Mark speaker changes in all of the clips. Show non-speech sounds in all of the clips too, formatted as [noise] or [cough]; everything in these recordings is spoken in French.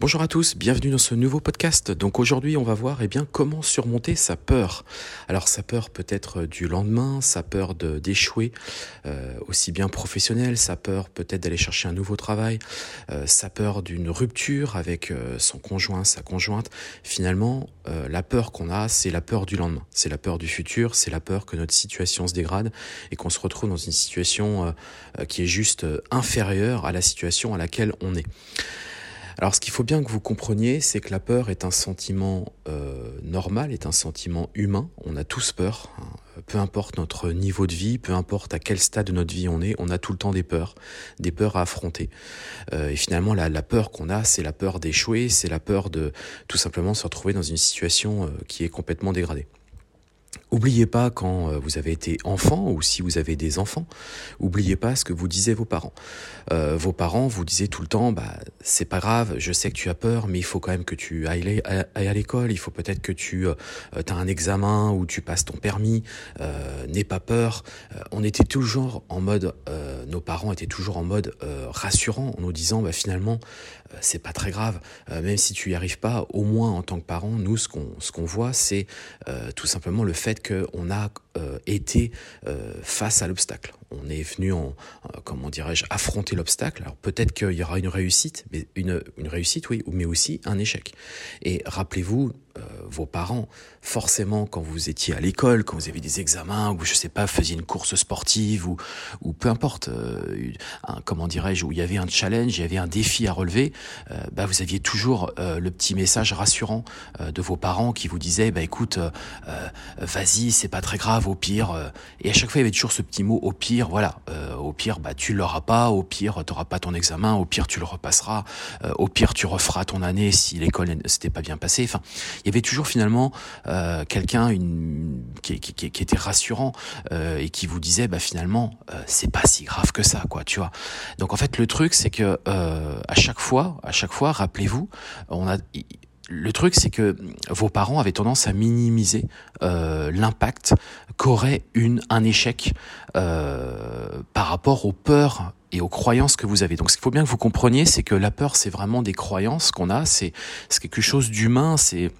Speaker 1: Bonjour à tous, bienvenue dans ce nouveau podcast. Donc aujourd'hui, on va voir eh bien comment surmonter sa peur. Alors sa peur peut être du lendemain, sa peur d'échouer, euh, aussi bien professionnel, sa peur peut-être d'aller chercher un nouveau travail, euh, sa peur d'une rupture avec euh, son conjoint, sa conjointe. Finalement, la peur qu'on a, c'est la peur du lendemain, c'est la peur du futur, c'est la peur que notre situation se dégrade et qu'on se retrouve dans une situation qui est juste inférieure à la situation à laquelle on est. Alors ce qu'il faut bien que vous compreniez, c'est que la peur est un sentiment euh, normal, est un sentiment humain. On a tous peur, hein. peu importe notre niveau de vie, peu importe à quel stade de notre vie on est, on a tout le temps des peurs, des peurs à affronter. Euh, et finalement, la, peur qu'on a, c'est la peur d'échouer, c'est la peur de tout simplement se retrouver dans une situation euh, qui est complètement dégradée. Oubliez pas quand euh, vous avez été enfant ou si vous avez des enfants, oubliez pas ce que vous disaient vos parents. Euh, vos parents vous disaient tout le temps, bah c'est pas grave, je sais que tu as peur, mais il faut quand même que tu ailles à, l'école, il faut peut-être que tu euh, as un examen ou tu passes ton permis, euh, n'aie pas peur. on était toujours en mode, nos parents étaient toujours en mode rassurant en nous disant, bah finalement c'est pas très grave, même si tu y arrives pas, au moins en tant que parent, nous ce qu'on ce qu'on voit c'est tout simplement le fait qu'on a euh, été euh, face à l'obstacle. On est venu en, euh, comment dirais-je, affronter l'obstacle. Alors peut-être qu'il y aura une réussite, mais une, une réussite, oui, mais aussi un échec. Et rappelez-vous, vos parents, forcément, quand vous étiez à l'école, quand vous aviez des examens, ou je sais pas, faisiez une course sportive, ou, ou peu importe, un, comment dirais-je, où il y avait un challenge, il y avait un défi à relever, bah, vous aviez toujours le petit message rassurant de vos parents qui vous disaient, bah écoute, vas-y, c'est pas très grave au pire. Euh, et à chaque fois, il y avait toujours ce petit mot au pire. Voilà, euh, au pire, bah tu l'auras pas. Au pire, t'auras pas ton examen. Au pire, tu le repasseras. Euh, au pire, tu referas ton année si l'école s'était pas bien passée. Enfin, il y avait toujours finalement quelqu'un une qui, qui, qui, était rassurant et qui vous disait bah finalement c'est pas si grave que ça quoi tu vois donc en fait le truc c'est que à chaque fois à chaque fois rappelez-vous on a le truc, c'est que vos parents avaient tendance à minimiser euh, l'impact qu'aurait une un échec euh, par rapport aux peurs et aux croyances que vous avez. Donc, ce qu'il faut bien que vous compreniez, c'est que la peur, c'est vraiment des croyances qu'on a. C'est quelque chose d'humain. C'est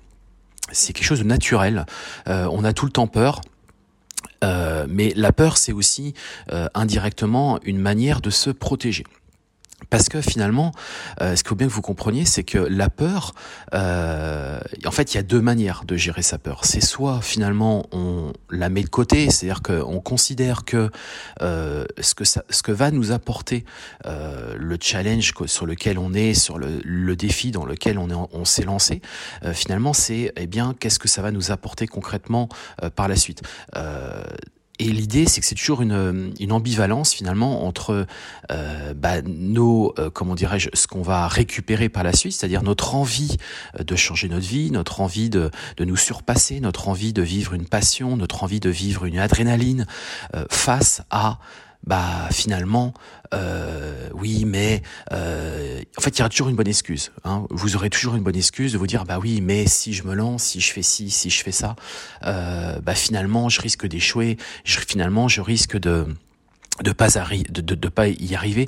Speaker 1: c'est quelque chose de naturel. Euh, on a tout le temps peur. mais la peur, c'est aussi indirectement une manière de se protéger. Parce que finalement, euh, ce qu'il faut bien que vous compreniez, c'est que la peur, euh, en fait, il y a deux manières de gérer sa peur. C'est soit finalement on la met de côté, c'est-à-dire qu'on considère que euh, ce que ça, ce que va nous apporter euh, le challenge sur lequel on est, sur le, le défi dans lequel on est, on s'est lancé, euh, finalement, c'est eh bien qu'est-ce que ça va nous apporter concrètement euh, par la suite. Et l'idée, c'est que c'est toujours une, une, ambivalence finalement entre euh, bah, nos, euh, comment dirais-je, ce qu'on va récupérer par la suite, c'est-à-dire notre envie euh, de changer notre vie, notre envie de, de nous surpasser, notre envie de vivre une passion, notre envie de vivre une adrénaline, euh, face à bah finalement, euh, oui, mais euh, en fait, il y aura toujours une bonne excuse. Hein. Vous aurez toujours une bonne excuse de vous dire, bah oui, mais si je me lance, si je fais ci, si je fais ça, euh, bah finalement, je risque d'échouer. Finalement, je risque de de pas de, de, de, pas y arriver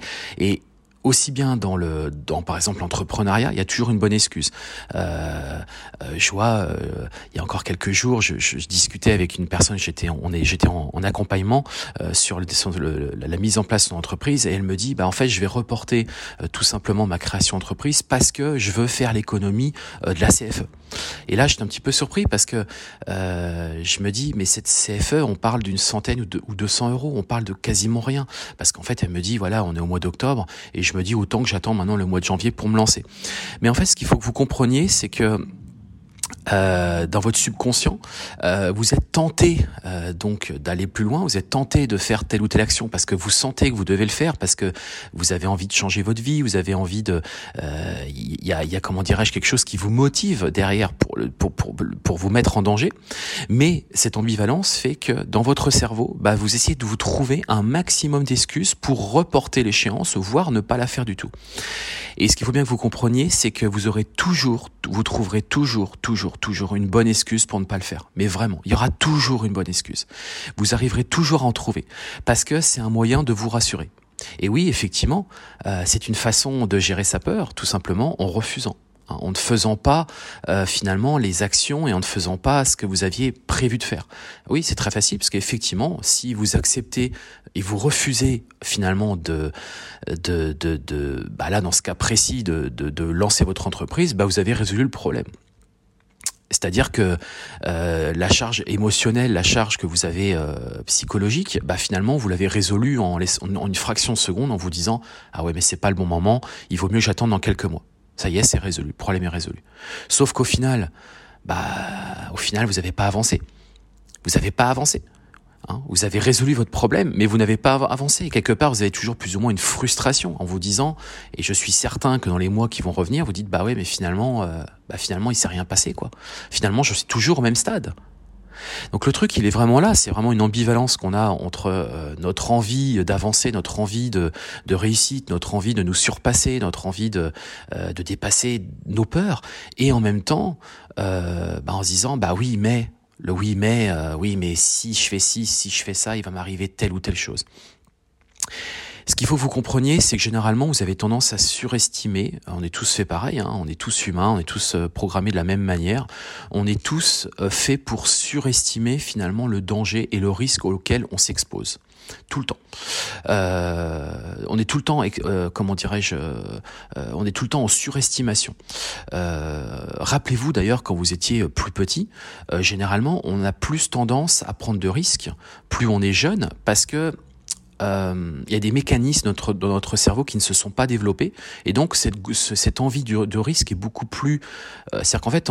Speaker 1: aussi bien dans le dans par exemple l'entrepreneuriat, il y a toujours une bonne excuse. Euh, euh, je vois, euh, il y a encore quelques jours, je, je, discutais avec une personne, j'étais on est j'étais en, en, accompagnement euh, sur, le, la mise en place de l'entreprise et elle me dit bah en fait je vais reporter euh, tout simplement ma création d'entreprise parce que je veux faire l'économie euh, de la CFE. Et là j'étais un petit peu surpris parce que je me dis mais cette CFE on parle d'une centaine ou de ou 200 euros, on parle de quasiment rien parce qu'en fait elle me dit voilà on est au mois d'octobre et je me dis autant que j'attends maintenant le mois de janvier pour me lancer. Mais en fait, ce qu'il faut que vous compreniez, c'est que euh, dans votre subconscient, euh, vous êtes tenté euh, donc d'aller plus loin, vous êtes tenté de faire telle ou telle action parce que vous sentez que vous devez le faire, parce que vous avez envie de changer votre vie, vous avez envie de, il y a, y a comment dirais-je quelque chose qui vous motive derrière pour, pour, pour, pour vous mettre en danger. Mais cette ambivalence fait que dans votre cerveau, bah, vous essayez de vous trouver un maximum d'excuses pour reporter l'échéance, voire ne pas la faire du tout. Et ce qu'il faut bien que vous compreniez, c'est que vous aurez toujours, vous trouverez toujours, toujours toujours, une bonne excuse pour ne pas le faire. Mais vraiment, il y aura toujours une bonne excuse. Vous arriverez toujours à en trouver. Parce que c'est un moyen de vous rassurer. Et oui, effectivement, euh, c'est une façon de gérer sa peur, tout simplement en refusant hein, en ne faisant pas euh, finalement les actions et en ne faisant pas ce que vous aviez prévu de faire. Oui, c'est très facile parce qu'effectivement, si vous acceptez et vous refusez finalement de, de, de, de bah là dans ce cas précis de, de, de lancer votre entreprise, bah vous avez résolu le problème. C'est-à-dire que euh, la charge émotionnelle, la charge que vous avez euh, psychologique, bah finalement vous l'avez résolue en, une fraction de seconde en vous disant ah ouais mais c'est pas le bon moment, il vaut mieux que j'attende dans quelques mois. Ça y est, c'est résolu, le problème est résolu. Sauf qu'au final, bah au final vous n'avez pas avancé. Vous n'avez pas avancé. Hein, vous avez résolu votre problème, mais vous n'avez pas avancé. Quelque part, vous avez toujours plus ou moins une frustration en vous disant, et je suis certain que dans les mois qui vont revenir, vous dites, bah ouais, mais finalement, euh, bah finalement, il s'est rien passé, quoi. Finalement, je suis toujours au même stade. Donc le truc, il est vraiment là. C'est vraiment une ambivalence qu'on a entre euh, notre envie d'avancer, notre envie de, de, réussite, notre envie de nous surpasser, notre envie de, euh, de dépasser nos peurs, et en même temps, bah, en se disant, bah oui, mais le oui mais, euh, oui mais si je fais ci, si je fais ça, il va m'arriver telle ou telle chose. Ce qu'il faut que vous compreniez, c'est que généralement, vous avez tendance à surestimer. On est tous fait pareil, hein, on est tous humains, on est tous euh, programmés de la même manière. On est tous euh, faits pour surestimer finalement le danger et le risque auquel on s'expose tout le temps. Euh, on est tout le temps, euh, comment dirais-je, euh, on est tout le temps en surestimation. Rappelez-vous d'ailleurs quand vous étiez plus petit, généralement on a plus tendance à prendre de risques plus on est jeune parce que il y a des mécanismes dans notre cerveau qui ne se sont pas développés et donc cette, envie de, risque est beaucoup plus c'est-à-dire qu'en fait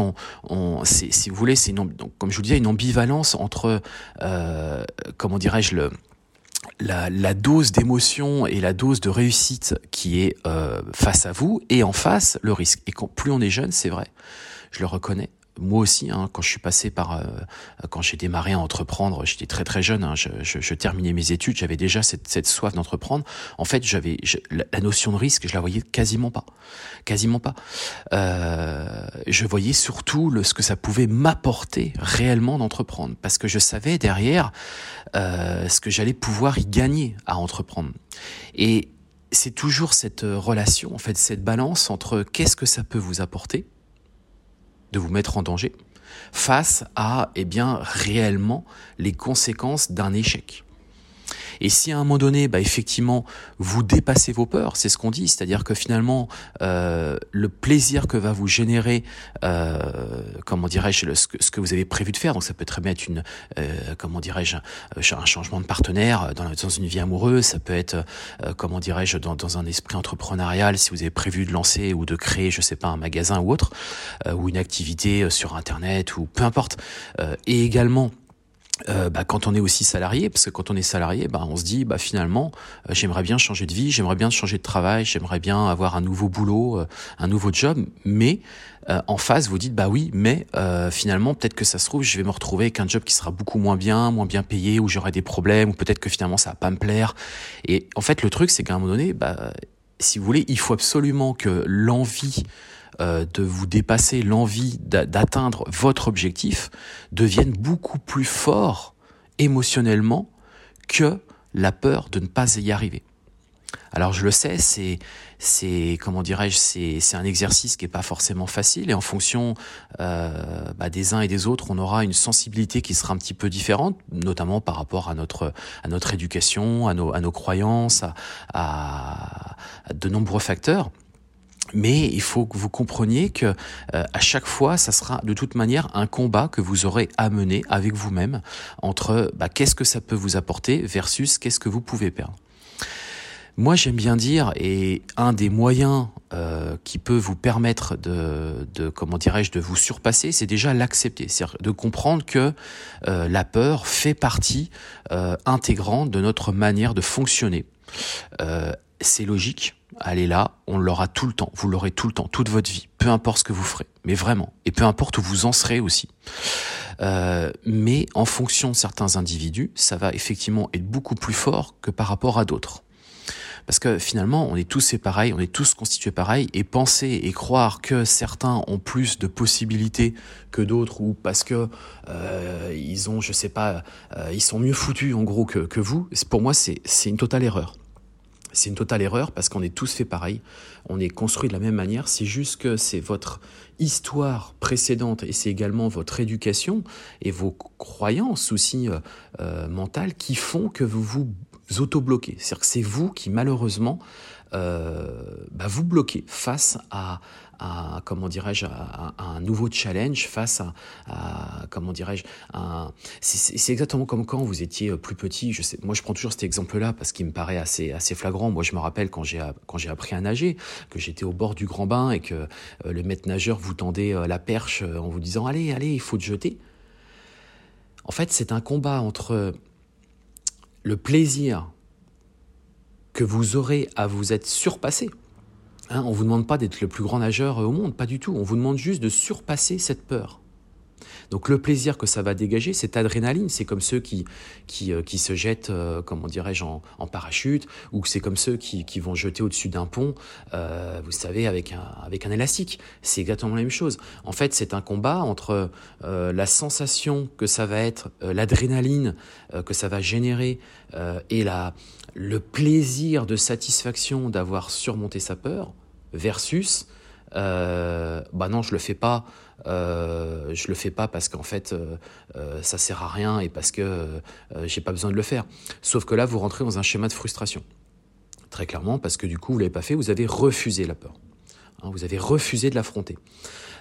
Speaker 1: si vous voulez c'est comme je vous disais une ambivalence entre comment dirais-je la, dose d'émotion et la dose de réussite qui est euh, face à vous et en face le risque. Et plus on est jeune, c'est vrai, je le reconnais, moi aussi, hein, quand je suis passé par, euh, quand j'ai démarré à entreprendre, j'étais très très jeune, hein, je, je, je, terminais mes études, j'avais déjà cette, cette soif d'entreprendre. En fait, j'avais la notion de risque, je la voyais quasiment pas, quasiment pas. Euh, je voyais surtout le, ce que ça pouvait m'apporter réellement d'entreprendre, parce que je savais derrière euh, ce que j'allais pouvoir y gagner à entreprendre. Et c'est toujours cette relation, en fait, cette balance entre qu'est-ce que ça peut vous apporter de vous mettre en danger face à, eh bien, réellement les conséquences d'un échec. Et si à un moment donné, bah, effectivement, vous dépassez vos peurs, c'est ce qu'on dit, c'est-à-dire que finalement, euh, le plaisir que va vous générer, euh, comment dirais-je, ce que, vous avez prévu de faire, donc ça peut très bien être une, euh, comment dirais-je, un changement de partenaire dans, une vie amoureuse, ça peut être, comment dirais-je, dans, dans, un esprit entrepreneurial, si vous avez prévu de lancer ou de créer, je sais pas, un magasin ou autre, ou une activité sur Internet ou peu importe, et également euh, bah, quand on est aussi salarié, parce que quand on est salarié, bah, on se dit bah, finalement, euh, j'aimerais bien changer de vie, j'aimerais bien changer de travail, j'aimerais bien avoir un nouveau boulot, euh, un nouveau job, mais en face, vous dites bah oui, mais finalement, peut-être que ça se trouve, je vais me retrouver avec un job qui sera beaucoup moins bien, moins bien payé, où j'aurai des problèmes, ou peut-être que finalement ça va pas me plaire. Et en fait, le truc, c'est qu'à un moment donné, bah, si vous voulez, il faut absolument que l'envie euh, de vous dépasser, l'envie d'atteindre votre objectif devienne beaucoup plus fort émotionnellement que la peur de ne pas y arriver. Alors je le sais, c'est c'est comment dirais-je, c'est un exercice qui est pas forcément facile et en fonction euh, bah, des uns et des autres, on aura une sensibilité qui sera un petit peu différente, notamment par rapport à notre à notre éducation, à nos à nos croyances, à de nombreux facteurs. Mais il faut que vous compreniez que euh, à chaque fois, ça sera de toute manière un combat que vous aurez à mener avec vous-même entre bah, qu'est-ce que ça peut vous apporter versus qu'est-ce que vous pouvez perdre. Moi, j'aime bien dire, et un des moyens euh, qui peut vous permettre de, de comment dirais-je, de vous surpasser, c'est déjà l'accepter, c'est-à-dire de comprendre que euh, la peur fait partie euh, intégrante de notre manière de fonctionner. Euh, c'est logique, elle est là, on l'aura tout le temps, vous l'aurez tout le temps, toute votre vie, peu importe ce que vous ferez, mais vraiment, et peu importe où vous en serez aussi. Euh, mais en fonction de certains individus, ça va effectivement être beaucoup plus fort que par rapport à d'autres. Parce que finalement, on est tous pareils, on est tous constitués pareils, et penser et croire que certains ont plus de possibilités que d'autres, ou parce que euh, ils ont, je sais pas, euh, ils sont mieux foutus en gros que, que vous, pour moi c'est une totale erreur. C'est une totale erreur parce qu'on est tous fait pareil, on est construit de la même manière, c'est juste que c'est votre histoire précédente et c'est également votre éducation et vos croyances aussi euh, euh mentales qui font que vous vous auto-bloquez. C'est-à-dire que c'est vous qui malheureusement euh, bah, vous bloquez face à, à comment dirais-je, à, un nouveau challenge, face à, à comment dirais-je, c'est exactement comme quand vous étiez plus petit. Je sais, moi, je prends toujours cet exemple-là parce qu'il me paraît assez assez flagrant. Moi, je me rappelle quand j'ai quand j'ai appris à nager, que j'étais au bord du grand bain et que euh, le maître nageur vous tendait euh, la perche en vous disant allez allez, il faut te jeter. En fait, c'est un combat entre le plaisir que vous aurez à vous être surpassé. Hein, on ne vous demande pas d'être le plus grand nageur au monde, pas du tout. On vous demande juste de surpasser cette peur. Donc le plaisir que ça va dégager, cette adrénaline, c'est comme ceux qui, qui, euh, qui se jettent, euh, comment dirais-je, en, parachute, ou c'est comme ceux qui, qui vont jeter au-dessus d'un pont, euh, vous savez, avec un, avec un élastique. C'est exactement la même chose. En fait, c'est un combat entre euh, la sensation que ça va être, euh, l'adrénaline que ça va générer, et la, le plaisir de satisfaction d'avoir surmonté sa peur, versus euh, bah non, je le fais pas. Euh, je le fais pas parce qu'en fait, euh, euh, ça sert à rien et parce que euh, j'ai pas besoin de le faire. Sauf que là, vous rentrez dans un schéma de frustration. Très clairement, parce que du coup, vous l'avez pas fait, vous avez refusé la peur. Hein, vous avez refusé de l'affronter.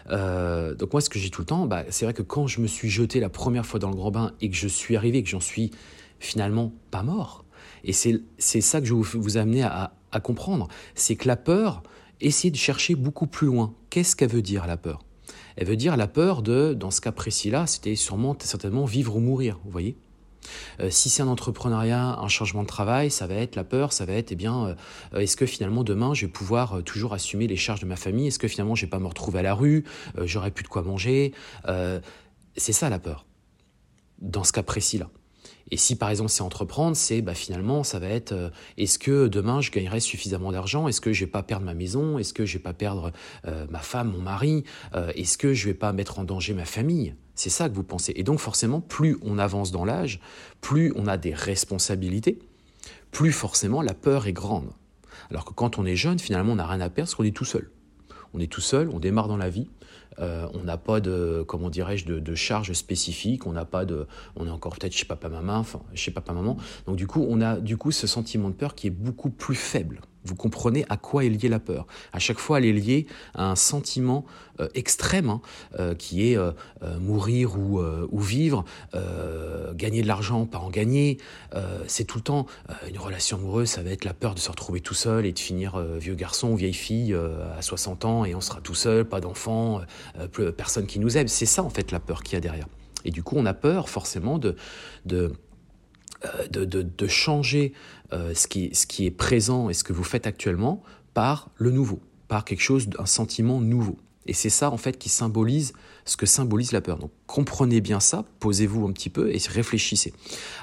Speaker 1: Donc moi, ce que j'ai tout le temps, bah, c'est vrai que quand je me suis jeté la première fois dans le grand bain et que je suis arrivé, que j'en suis finalement pas mort, et c'est ça que je vous, amener à, à comprendre, c'est que la peur, essayez de chercher beaucoup plus loin. Qu'est-ce qu'elle veut dire la peur? Elle veut dire la peur de, dans ce cas précis-là, c'était sûrement certainement vivre ou mourir, vous voyez? Euh, si c'est un entrepreneuriat, un changement de travail, ça va être la peur, ça va être, eh bien, euh, est-ce que finalement demain je vais pouvoir euh, toujours assumer les charges de ma famille? Est-ce que finalement je vais pas me retrouver à la rue? J'aurai plus de quoi manger? C'est ça la peur, dans ce cas précis-là. Et si par exemple c'est entreprendre, c'est bah, finalement ça va être euh, est-ce que demain je gagnerai suffisamment d'argent? Est-ce que je vais pas perdre ma maison? Est-ce que je vais pas perdre euh, ma femme, mon mari? Euh, Est-ce que je vais pas mettre en danger ma famille? C'est ça que vous pensez. Et donc forcément, plus on avance dans l'âge, plus on a des responsabilités, plus forcément la peur est grande. Alors que quand on est jeune, finalement, on n'a rien à perdre parce qu'on est tout seul. On est tout seul, on démarre dans la vie, euh, on n'a pas de, comment dirais-je, de, de, charge spécifique, on n'a pas de, on est encore peut-être chez papa maman, enfin chez papa maman. Donc du coup, on a du coup ce sentiment de peur qui est beaucoup plus faible. Vous comprenez à quoi est liée la peur. À chaque fois, elle est liée à un sentiment euh, extrême hein, euh, qui est euh, euh mourir ou, euh, ou vivre, euh, gagner de l'argent, pas en gagner. c'est tout le temps une relation amoureuse, ça va être la peur de se retrouver tout seul et de finir vieux garçon ou vieille fille à 60 ans et on sera tout seul, pas d'enfant, personne qui nous aime. C'est ça en fait la peur qu'il y a derrière. Et du coup, on a peur forcément de, de de, de, changer euh, ce, qui, est présent et ce que vous faites actuellement par le nouveau, par quelque chose, un sentiment nouveau. Et c'est ça, en fait, qui symbolise ce que symbolise la peur. Donc, comprenez bien ça, posez-vous un petit peu et réfléchissez.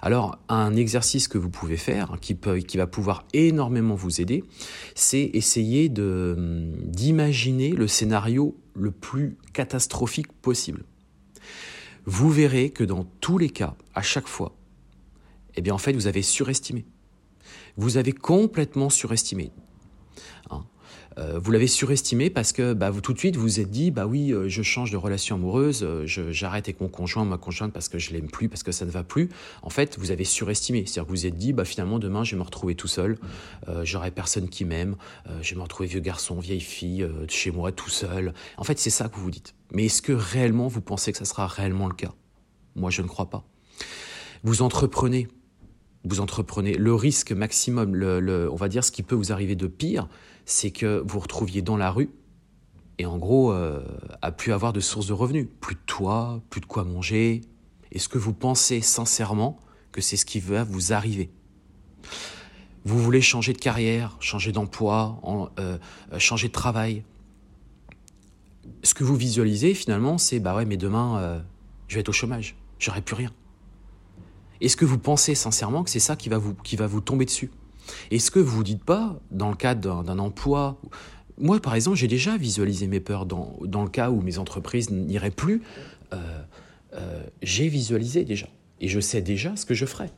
Speaker 1: Alors, un exercice que vous pouvez faire, hein, qui, va pouvoir énormément vous aider, c'est essayer d'imaginer le scénario le plus catastrophique possible. Vous verrez que dans tous les cas, à chaque fois, eh bien en fait vous avez surestimé. Vous avez complètement surestimé. Hein euh, vous l'avez surestimé parce que bah, tout de suite vous vous êtes dit bah oui euh, je change de relation amoureuse, euh, j'arrête avec mon conjoint, ma conjointe parce que je l'aime plus, parce que ça ne va plus. En fait vous avez surestimé, c'est-à-dire que vous vous êtes dit bah finalement demain je vais me retrouver tout seul, j'aurai personne qui m'aime, je vais me retrouver vieux garçon, vieille fille chez moi tout seul. En fait c'est ça que vous vous dites. Mais est-ce que réellement vous pensez que ça sera réellement le cas? Moi je ne crois pas. Vous entreprenez, vous entreprenez, le risque maximum, le, on va dire ce qui peut vous arriver de pire, c'est que vous retrouviez dans la rue et en gros, euh, à plus avoir de source de revenus, plus de toit, plus de quoi manger. Est-ce que vous pensez sincèrement que c'est ce qui va vous arriver? Vous voulez changer de carrière, changer d'emploi, euh, changer de travail. Ce que vous visualisez finalement, c'est bah ouais, mais demain, euh, je vais être au chômage, j'aurai plus rien. Est-ce que vous pensez sincèrement que c'est ça qui va vous, tomber dessus? Est-ce que vous vous dites pas, dans le cadre d'un emploi, moi par exemple, j'ai déjà visualisé mes peurs dans, dans, le cas où mes entreprises n'iraient plus, euh, euh, j'ai visualisé déjà. Et je sais déjà ce que je ferai.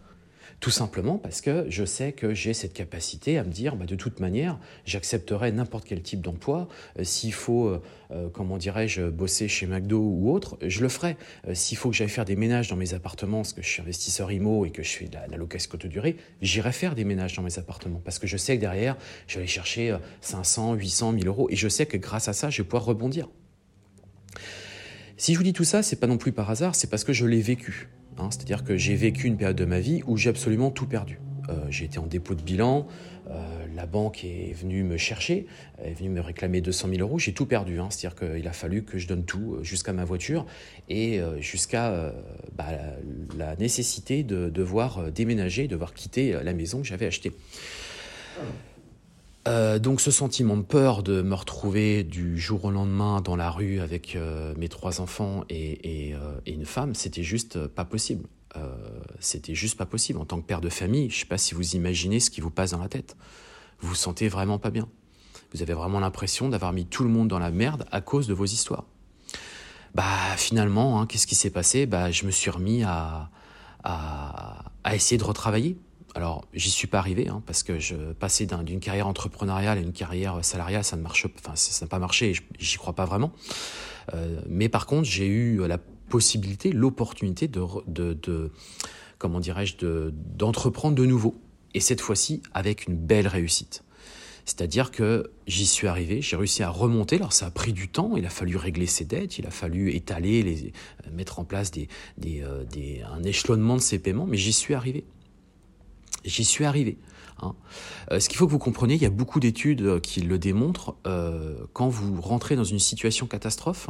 Speaker 1: Tout simplement parce que je sais que j'ai cette capacité à me dire, bah, de toute manière, j'accepterai n'importe quel type d'emploi. Euh, s'il faut, euh, euh, comment dirais-je, bosser chez McDo ou autre, je le ferai. S'il faut que j'aille faire des ménages dans mes appartements, parce que je suis investisseur IMO et que je fais de la, location courte durée, j'irai faire des ménages dans mes appartements. Parce que je sais que derrière, je vais aller chercher 500, 800, 1000 euros. Et je sais que grâce à ça, je vais pouvoir rebondir. Si je vous dis tout ça, c'est pas non plus par hasard, c'est parce que je l'ai vécu. Hein, c'est-à-dire que j'ai vécu une période de ma vie où j'ai absolument tout perdu. Euh, j'ai été en dépôt de bilan, euh, la banque est venue me chercher, est venue me réclamer 200 000 euros, j'ai tout perdu. Hein. c'est-à-dire qu'il a fallu que je donne tout euh, jusqu'à ma voiture et jusqu'à bah, la, nécessité de devoir déménager, de devoir quitter la maison que j'avais achetée. Euh, donc ce sentiment de peur de me retrouver du jour au lendemain dans la rue avec euh, mes trois enfants et, euh, et, une femme, c'était juste pas possible. c'était juste pas possible. En tant que père de famille, je sais pas si vous imaginez ce qui vous passe dans la tête. Vous vous sentez vraiment pas bien. Vous avez vraiment l'impression d'avoir mis tout le monde dans la merde à cause de vos histoires. Bah finalement, hein, qu'est-ce qui s'est passé? Bah je me suis remis à essayer de retravailler alors, j'y suis pas arrivé, hein, parce que je passais d'une carrière entrepreneuriale à une carrière salariale, ça ne marche, enfin, ça n'a pas marché, j'y crois pas vraiment. Euh, mais par contre, j'ai eu la possibilité, l'opportunité de, comment dirais-je, d'entreprendre de, nouveau. Et cette fois-ci, avec une belle réussite. C'est-à-dire que j'y suis arrivé, j'ai réussi à remonter. Alors ça a pris du temps, il a fallu régler ses dettes, il a fallu étaler, les, mettre en place euh, un échelonnement de ses paiements, mais j'y suis arrivé. J'y suis arrivé. Hein. Euh, ce qu'il faut que vous compreniez, il y a beaucoup d'études euh, qui le démontrent. Euh, quand vous rentrez dans une situation catastrophe,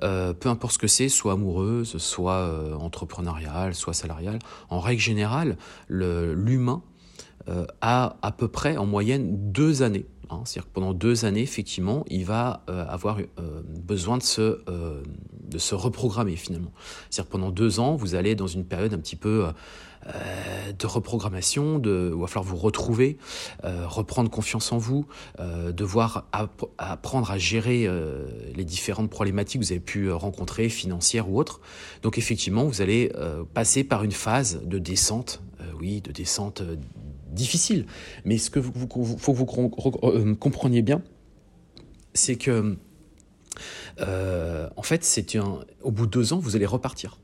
Speaker 1: peu importe ce que c'est, soit amoureuse, soit entrepreneuriale, soit salariale, en règle générale, l'humain a à peu près en moyenne deux années. Hein. C'est-à-dire que pendant deux années, effectivement, il va avoir besoin de se, de se reprogrammer finalement. C'est-à-dire pendant deux ans, vous allez dans une période un petit peu euh, de reprogrammation, de, il va falloir vous retrouver, euh, reprendre confiance en vous, euh, devoir apprendre à gérer les différentes problématiques que vous avez pu rencontrer, financières ou autres. Donc effectivement, vous allez passer par une phase de descente, oui, de descente difficile. Mais ce que vous, faut que vous compreniez bien, c'est que en fait, c'est au bout de deux ans, vous allez repartir.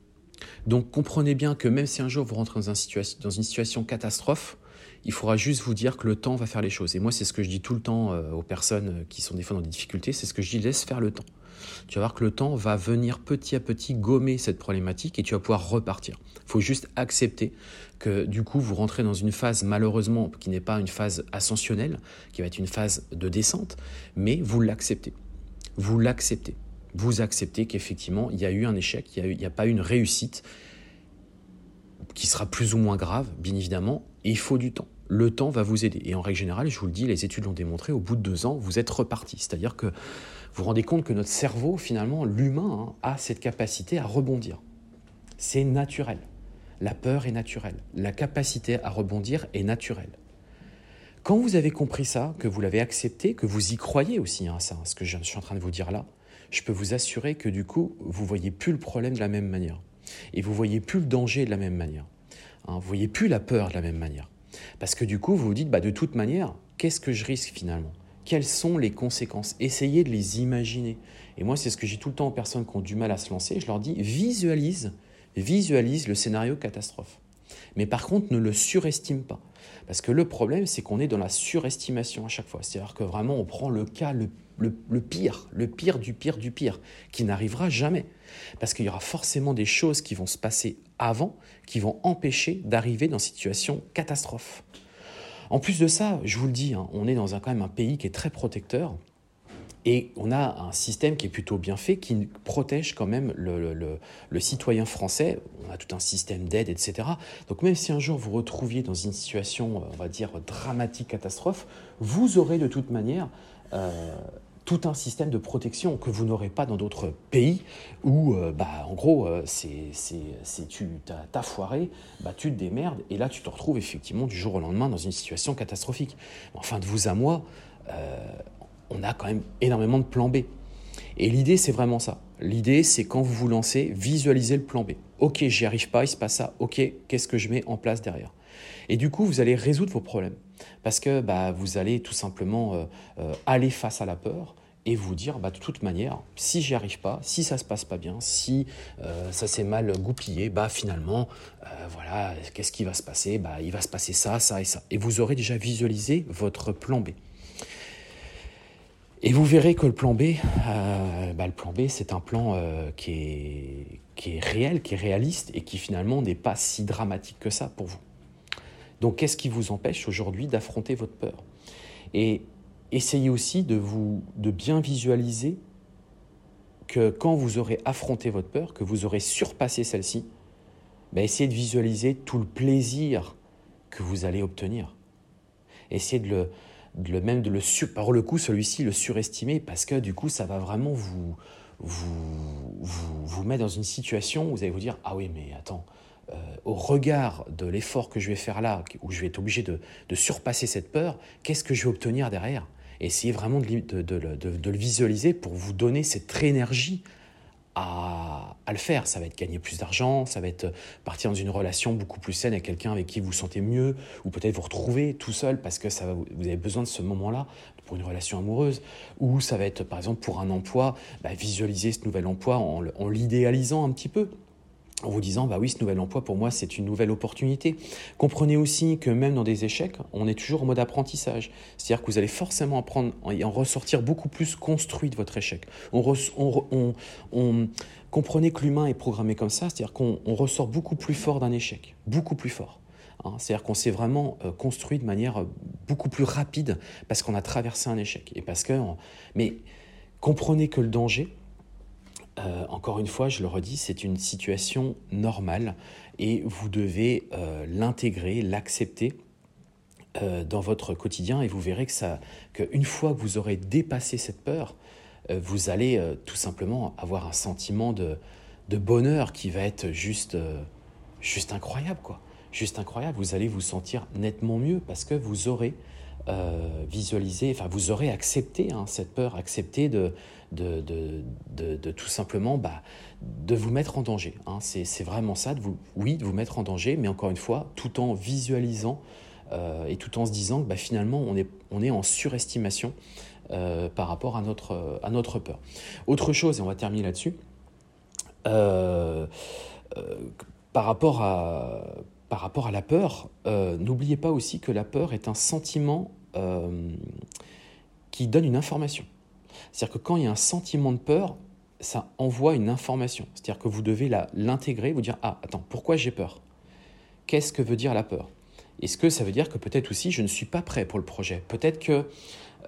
Speaker 1: Donc comprenez bien que même si un jour vous rentrez dans, une situation catastrophe, il faudra juste vous dire que le temps va faire les choses. Et moi, c'est ce que je dis tout le temps euh, aux personnes qui sont des fois dans des difficultés, c'est ce que je dis, laisse faire le temps. Tu vas voir que le temps va venir petit à petit gommer cette problématique et tu vas pouvoir repartir. Il faut juste accepter que du coup, vous rentrez dans une phase, malheureusement, qui n'est pas une phase ascensionnelle, qui va être une phase de descente, mais vous l'acceptez. Vous l'acceptez vous acceptez qu'effectivement, il y a eu un échec, il n'y a, pas eu une réussite qui sera plus ou moins grave, bien évidemment, et il faut du temps. Le temps va vous aider. Et en règle générale, je vous le dis, les études l'ont démontré, au bout de deux ans, vous êtes reparti. C'est-à-dire que vous vous rendez compte que notre cerveau, finalement, l'humain, hein, a cette capacité à rebondir. C'est naturel. La peur est naturelle. La capacité à rebondir est naturelle. Quand vous avez compris ça, que vous l'avez accepté, que vous y croyez aussi, hein, ça, ce que je suis en train de vous dire là, je peux vous assurer que du coup, vous voyez plus le problème de la même manière. Et vous voyez plus le danger de la même manière. Hein, vous voyez plus la peur de la même manière. Parce que du coup, vous vous dites, bah, de toute manière, qu'est-ce que je risque finalement? Quelles sont les conséquences? Essayez de les imaginer. Et moi, c'est ce que j'ai tout le temps aux personnes qui ont du mal à se lancer. Je leur dis, visualise, visualise le scénario catastrophe. Mais par contre, ne le surestime pas. Parce que le problème, c'est qu'on est dans la surestimation à chaque fois. C'est-à-dire que vraiment, on prend le cas le, pire, le pire du pire du pire, qui n'arrivera jamais. Parce qu'il y aura forcément des choses qui vont se passer avant qui vont empêcher d'arriver dans une situation catastrophe. En plus de ça, je vous le dis, hein, on est dans un, quand même un pays qui est très protecteur. Et on a un système qui est plutôt bien fait, qui protège quand même le, citoyen français. On a tout un système d'aide, etc. Donc même si un jour vous retrouviez dans une situation, on va dire, dramatique, catastrophe, vous aurez de toute manière euh, tout un système de protection que vous n'aurez pas dans d'autres pays où, euh, bah, en gros, euh, c'est, tu as, foiré, bah, tu te démerdes, et là tu te retrouves effectivement du jour au lendemain dans une situation catastrophique. Enfin, de vous à moi, on a quand même énormément de plans B. Et l'idée, c'est vraiment ça. L'idée, c'est quand vous vous lancez, visualisez le plan B. Ok, j'y arrive pas, il se passe ça. Ok, qu'est-ce que je mets en place derrière? Et du coup, vous allez résoudre vos problèmes. Parce que bah, vous allez tout simplement euh, euh, aller face à la peur et vous dire bah, de toute manière, si j'y arrive pas, si ça se passe pas bien, si euh, ça s'est mal goupillé, bah finalement, voilà, qu'est-ce qui va se passer? Bah, Il va se passer ça, ça et ça. Et vous aurez déjà visualisé votre plan B. Et vous verrez que le plan B, euh, bah, le plan B, c'est un plan euh, qui, est, qui est réel, qui est réaliste et qui finalement n'est pas si dramatique que ça pour vous. Donc qu'est-ce qui vous empêche aujourd'hui d'affronter votre peur? Et essayez aussi de, vous, de bien visualiser que quand vous aurez affronté votre peur, que vous aurez surpassé celle-ci, bah, essayez de visualiser tout le plaisir que vous allez obtenir. Essayez de le, le même de le par le coup celui-ci le surestimer parce que du coup ça va vraiment vous vous, vous, mettre dans une situation où vous allez vous dire ah oui mais attends euh, au regard de l'effort que je vais faire là où je vais être obligé de, de surpasser cette peur qu'est-ce que je vais obtenir derrière? Essayez vraiment de, de, de, le visualiser pour vous donner cette énergie à, le faire. Ça va être gagner plus d'argent, ça va être partir dans une relation beaucoup plus saine avec quelqu'un avec qui vous vous sentez mieux, ou peut-être vous retrouver tout seul parce que ça vous avez besoin de ce moment-là pour une relation amoureuse, ou ça va être par exemple pour un emploi, bah, visualiser ce nouvel emploi en l'idéalisant un petit peu en vous disant, bah oui, ce nouvel emploi, pour moi, c'est une nouvelle opportunité. Comprenez aussi que même dans des échecs, on est toujours en mode apprentissage. C'est-à-dire que vous allez forcément apprendre et en ressortir beaucoup plus construit de votre échec. On, comprenez que l'humain est programmé comme ça, c'est-à-dire qu'on ressort beaucoup plus fort d'un échec, beaucoup plus fort. Hein. c'est-à-dire qu'on s'est vraiment euh, construit de manière euh, beaucoup plus rapide parce qu'on a traversé un échec. Et parce que, mais comprenez que le danger, euh, encore une fois, je le redis, c'est une situation normale et vous devez euh, l'intégrer, l'accepter euh, dans votre quotidien et vous verrez que ça, qu'une fois que vous aurez dépassé cette peur, vous allez tout simplement avoir un sentiment de, de, bonheur qui va être juste, juste incroyable, quoi. Juste incroyable. Vous allez vous sentir nettement mieux parce que vous aurez visualiser, enfin vous aurez accepté hein, cette peur, accepté de, de, tout simplement bah, de vous mettre en danger. Hein. C'est vraiment ça, oui, de vous mettre en danger, mais encore une fois, tout en visualisant euh, et tout en se disant que bah, finalement on est, en surestimation euh, par rapport à notre, peur. Autre chose, et on va terminer là-dessus, par rapport à par rapport à la peur, euh, n'oubliez pas aussi que la peur est un sentiment euh, qui donne une information. C'est-à-dire que quand il y a un sentiment de peur, ça envoie une information. C'est-à-dire que vous devez l'intégrer, vous dire Ah, attends, pourquoi j'ai peur? Qu'est-ce que veut dire la peur? Est-ce que ça veut dire que peut-être aussi je ne suis pas prêt pour le projet? Peut-être que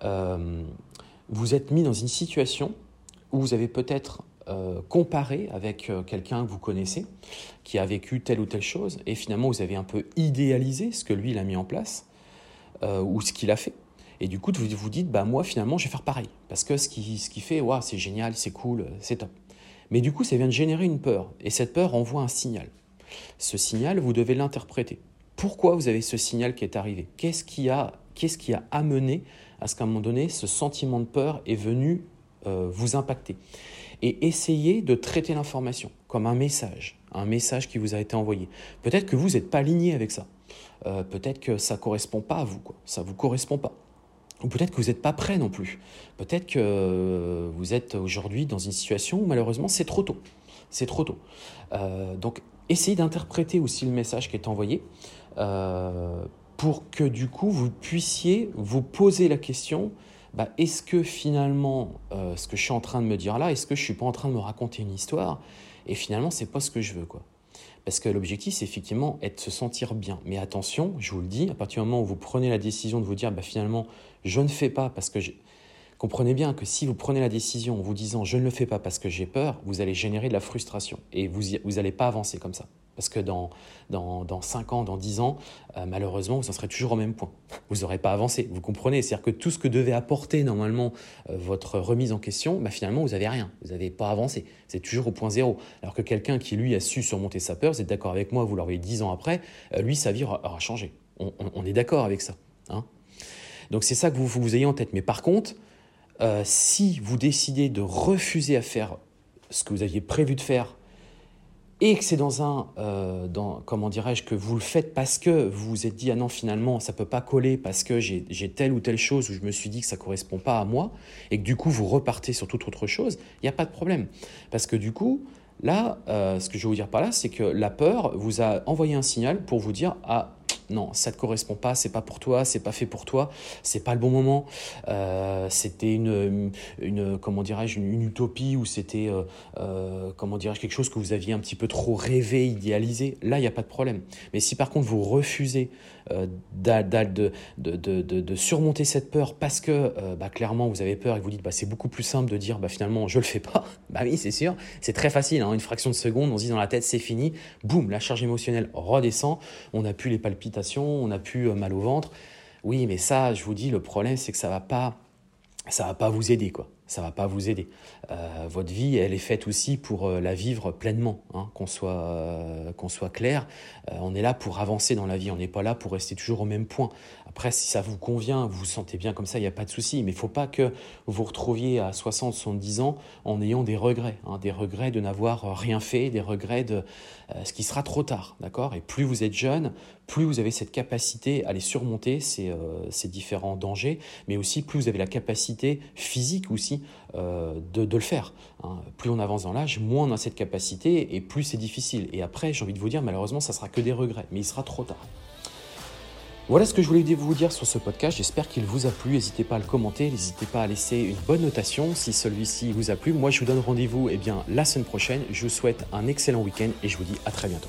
Speaker 1: euh, vous êtes mis dans une situation où vous avez peut-être euh, comparer avec euh, quelqu'un que vous connaissez, qui a vécu telle ou telle chose, et finalement vous avez un peu idéalisé ce que lui il a mis en place, ou ce qu'il a fait. Et du coup, vous vous dites, bah moi finalement je vais faire pareil, parce que ce qu'il ce qui fait, c'est génial, c'est cool, c'est top. Mais du coup, ça vient de générer une peur, et cette peur envoie un signal. Ce signal, vous devez l'interpréter. Pourquoi vous avez ce signal qui est arrivé? Qu'est-ce qui a, qui a amené à ce qu'à un moment donné, ce sentiment de peur est venu vous impacter? Et essayez de traiter l'information comme un message, un message qui vous a été envoyé. Peut-être que vous n'êtes pas aligné avec ça. Euh, peut-être que ça ne correspond pas à vous, quoi. ça ne vous correspond pas. Ou peut-être que vous n'êtes pas prêt non plus. Peut-être que vous êtes aujourd'hui dans une situation où malheureusement c'est trop tôt. C'est trop tôt. Euh, donc essayez d'interpréter aussi le message qui est envoyé euh, pour que du coup vous puissiez vous poser la question bah, est-ce que finalement, euh, ce que je suis en train de me dire là, est-ce que je suis pas en train de me raconter une histoire et finalement, c'est pas ce que je veux, quoi. Parce que l'objectif, c'est effectivement être se sentir bien. Mais attention, je vous le dis, à partir du moment où vous prenez la décision de vous dire, bah, finalement, je ne fais pas parce que Comprenez bien que si vous prenez la décision en vous disant je ne le fais pas parce que j'ai peur, vous allez générer de la frustration et vous n'allez pas avancer comme ça. Parce que dans, dans, dans 5 ans, dans 10 ans, euh, malheureusement, vous en serez toujours au même point. Vous n'aurez pas avancé. Vous comprenez C'est-à-dire que tout ce que devait apporter normalement euh, votre remise en question, bah, finalement, vous n'avez rien. Vous n'avez pas avancé. C'est toujours au point zéro. Alors que quelqu'un qui, lui, a su surmonter sa peur, vous êtes d'accord avec moi, vous l'aurez 10 ans après, euh, lui, sa vie aura, changé. On, est d'accord avec ça. Hein Donc c'est ça que vous, vous ayez en tête. Mais par contre, si vous décidez de refuser à faire ce que vous aviez prévu de faire et que c'est dans un, euh, comment dirais-je, que vous le faites parce que vous vous êtes dit, ah non, finalement, ça peut pas coller parce que j'ai telle ou telle chose où je me suis dit que ça correspond pas à moi, et que du coup, vous repartez sur toute autre chose, il n'y a pas de problème. Parce que du coup, là, euh, ce que je veux vous dire par là, c'est que la peur vous a envoyé un signal pour vous dire, ah, non, ça te correspond pas, c'est pas pour toi, c'est pas fait pour toi, c'est pas le bon moment. Euh, c'était une, une, comment une, utopie ou c'était, euh, euh, comment quelque chose que vous aviez un petit peu trop rêvé, idéalisé. Là, il n'y a pas de problème. Mais si par contre vous refusez de, de, surmonter cette peur parce que bah, clairement vous avez peur et vous dites bah, c'est beaucoup plus simple de dire bah, finalement je le fais pas, [laughs] bah oui, c'est sûr, c'est très facile. Hein. une fraction de seconde, on se dit dans la tête c'est fini, boum, la charge émotionnelle redescend, on n'a plus les palpitations on a pu euh, mal au ventre. Oui, mais ça, je vous dis, le problème, c'est que ça va pas, ça va pas vous aider, quoi ça va pas vous aider. Euh, votre vie, elle est faite aussi pour euh, la vivre pleinement, hein, qu'on soit, euh, qu'on soit clair. on est là pour avancer dans la vie, on n'est pas là pour rester toujours au même point. Après, si ça vous convient, vous vous sentez bien comme ça, il n'y a pas de souci. Mais il ne faut pas que vous vous retrouviez à 60, 70 ans en ayant des regrets, hein, des regrets de n'avoir rien fait, des regrets de ce qui sera trop tard, d'accord? Et plus vous êtes jeune, plus vous avez cette capacité à les surmonter, ces, ces différents dangers, mais aussi plus vous avez la capacité physique aussi euh, de, le faire. Hein. Plus on avance dans l'âge, moins on a cette capacité et plus c'est difficile. Et après, j'ai envie de vous dire, malheureusement, ça sera que des regrets, mais il sera trop tard. Voilà ce que je voulais vous dire sur ce podcast. J'espère qu'il vous a plu. N'hésitez pas à le commenter, n'hésitez pas à laisser une bonne notation si celui-ci vous a plu. Moi, je vous donne rendez-vous eh bien, la semaine prochaine. Je vous souhaite un excellent week-end et je vous dis à très bientôt.